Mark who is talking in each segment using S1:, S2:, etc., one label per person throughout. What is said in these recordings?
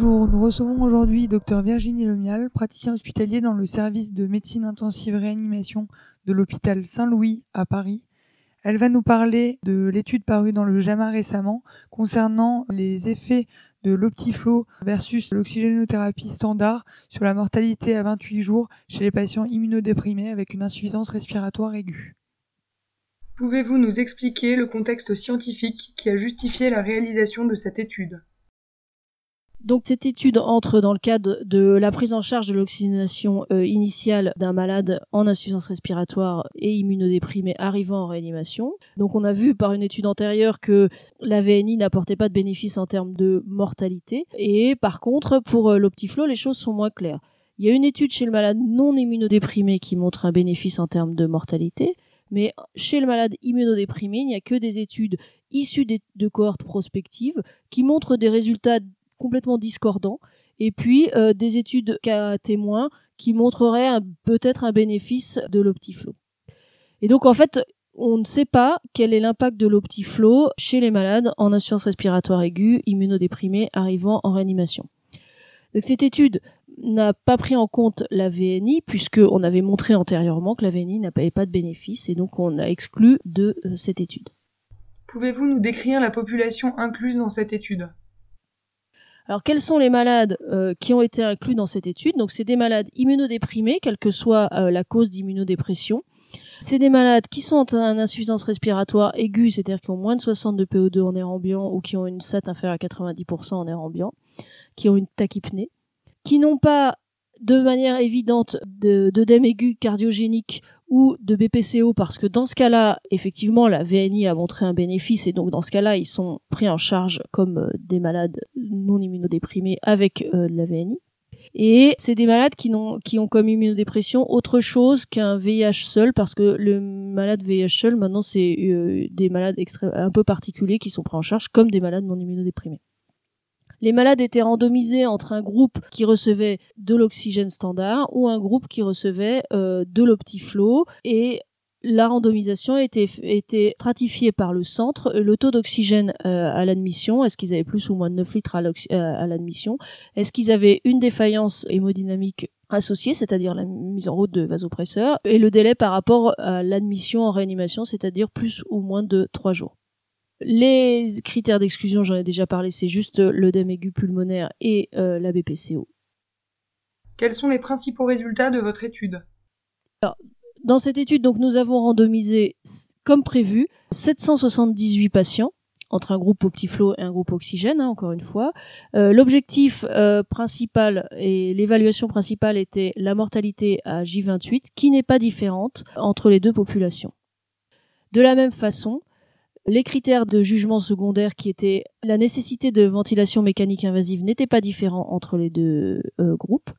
S1: Bonjour, nous recevons aujourd'hui Dr Virginie Lemial, praticien hospitalier dans le service de médecine intensive réanimation de l'hôpital Saint-Louis à Paris. Elle va nous parler de l'étude parue dans le JAMA récemment concernant les effets de l'optiflow versus l'oxygénothérapie standard sur la mortalité à 28 jours chez les patients immunodéprimés avec une insuffisance respiratoire aiguë.
S2: Pouvez-vous nous expliquer le contexte scientifique qui a justifié la réalisation de cette étude?
S3: Donc cette étude entre dans le cadre de la prise en charge de l'oxygénation euh, initiale d'un malade en insuffisance respiratoire et immunodéprimé arrivant en réanimation. Donc on a vu par une étude antérieure que la VNI n'apportait pas de bénéfice en termes de mortalité et par contre pour euh, l'Optiflow les choses sont moins claires. Il y a une étude chez le malade non immunodéprimé qui montre un bénéfice en termes de mortalité, mais chez le malade immunodéprimé, il n'y a que des études issues de cohortes prospectives qui montrent des résultats complètement discordants, et puis euh, des études cas témoins qui montreraient peut-être un bénéfice de l'optiflow. Et donc en fait, on ne sait pas quel est l'impact de l'optiflow chez les malades en insuffisance respiratoire aiguë, immunodéprimés arrivant en réanimation. Donc cette étude n'a pas pris en compte la VNI puisque on avait montré antérieurement que la VNI n'avait pas de bénéfice et donc on a exclu de euh, cette étude.
S2: Pouvez-vous nous décrire la population incluse dans cette étude?
S3: Alors quels sont les malades euh, qui ont été inclus dans cette étude? Donc c'est des malades immunodéprimés, quelle que soit euh, la cause d'immunodépression. C'est des malades qui sont en insuffisance respiratoire aiguë, c'est-à-dire qui ont moins de 60 de PO2 en air ambiant ou qui ont une SAT inférieure à 90% en air ambiant, qui ont une tachypnée, qui n'ont pas de manière évidente d'œdème aigu cardiogénique ou de BPCO parce que dans ce cas-là, effectivement, la VNI a montré un bénéfice et donc dans ce cas-là, ils sont pris en charge comme euh, des malades non immunodéprimés avec euh, la VNI. Et c'est des malades qui, n'ont, qui ont comme immunodépression autre chose qu'un VIH seul, parce que le malade VIH seul, maintenant, c'est euh, des malades un peu particuliers qui sont pris en charge comme des malades non immunodéprimés. Les malades étaient randomisés entre un groupe qui recevait de l'oxygène standard ou un groupe qui recevait euh, de l'optiflow et la randomisation était, stratifiée par le centre, le taux d'oxygène euh, à l'admission, est-ce qu'ils avaient plus ou moins de 9 litres à euh, l'admission, est-ce qu'ils avaient une défaillance hémodynamique associée, c'est-à-dire la mise en route de vasopresseurs, et le délai par rapport à l'admission en réanimation, c'est-à-dire plus ou moins de 3 jours. Les critères d'exclusion, j'en ai déjà parlé, c'est juste l'œdème aigu pulmonaire et euh, la BPCO.
S2: Quels sont les principaux résultats de votre étude?
S3: Alors, Dans cette étude, donc, nous avons randomisé, comme prévu, 778 patients entre un groupe Optiflow et un groupe Oxygène, hein, encore une fois. Euh, L'objectif euh, principal et l'évaluation principale était la mortalité à J28, qui n'est pas différente entre les deux populations. De la même façon, les critères de jugement secondaire qui étaient la nécessité de ventilation mécanique invasive n'étaient pas différents entre les deux euh, groupes.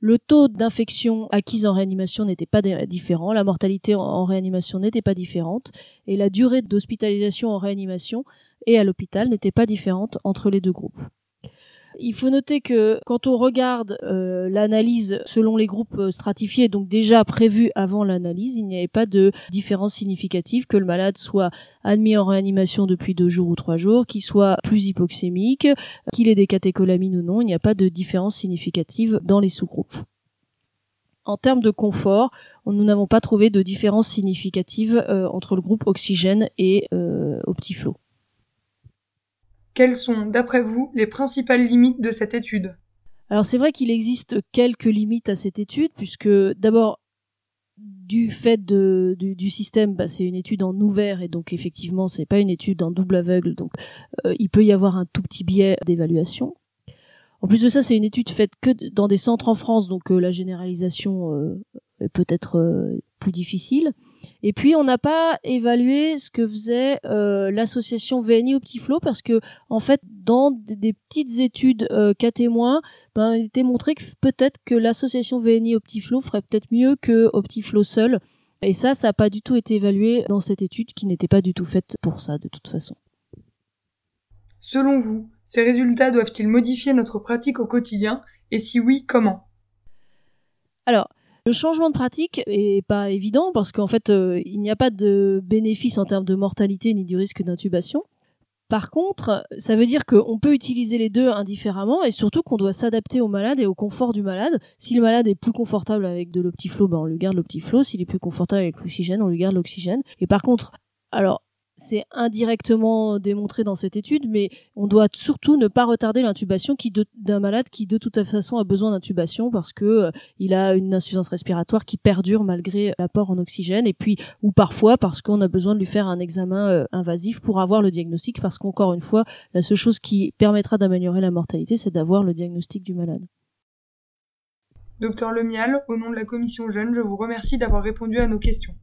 S3: Le taux d'infection acquise en réanimation n'était pas différent, la mortalité en réanimation n'était pas différente, et la durée d'hospitalisation en réanimation et à l'hôpital n'était pas différente entre les deux groupes. Il faut noter que quand on regarde euh, l'analyse selon les groupes euh, stratifiés, donc déjà prévus avant l'analyse, il n'y avait pas de différence significative que le malade soit admis en réanimation depuis deux jours ou trois jours, qu'il soit plus hypoxémique, qu'il ait des catécholamines ou non, il n'y a pas de différence significative dans les sous-groupes. En termes de confort, nous n'avons pas trouvé de différence significative euh, entre le groupe oxygène et Optiflow.
S2: Quelles sont, d'après vous, les principales limites de cette étude?
S3: Alors c'est vrai qu'il existe quelques limites à cette étude, puisque d'abord, du fait du, système, bah, c'est une étude en ouvert et donc effectivement c'est pas une étude en double aveugle, donc euh, il peut y avoir un tout petit biais d'évaluation. En plus de ça, c'est une étude faite que dans des centres en France, donc euh, la généralisation euh, est peut-être plus difficile. Et puis on n'a pas évalué ce que faisait euh, l'association VNI Optiflow parce que en fait dans des petites études euh, cas témoins, ben, il était montré que peut-être que l'association VNI Optiflow ferait peut-être mieux que Optiflow seul. Et ça, ça n'a pas du tout été évalué dans cette étude qui n'était pas du tout faite pour ça de toute façon.
S2: Selon vous, ces résultats doivent-ils modifier notre pratique au quotidien? Et si oui, comment?
S3: Alors, le changement de pratique est pas évident parce qu'en fait, euh, il n'y a pas de bénéfice en termes de mortalité ni du risque d'intubation. Par contre, ça veut dire qu'on peut utiliser les deux indifféremment et surtout qu'on doit s'adapter au malade et au confort du malade. Si le malade est plus confortable avec de l'optiflow, ben on lui garde l'optiflow. S'il est plus confortable avec l'oxygène, on lui garde l'oxygène. Et par contre, alors c'est indirectement démontré dans cette étude, mais on doit surtout ne pas retarder l'intubation d'un malade qui de toute façon a besoin d'intubation parce que euh, il a une insuffisance respiratoire qui perdure malgré l'apport en oxygène et puis ou parfois parce qu'on a besoin de lui faire un examen euh, invasif pour avoir le diagnostic parce qu'encore une fois, la seule chose qui permettra d'améliorer la mortalité, c'est d'avoir le diagnostic du malade.
S2: Docteur Lemial, au nom de la commission jeune, je vous remercie d'avoir répondu à nos questions.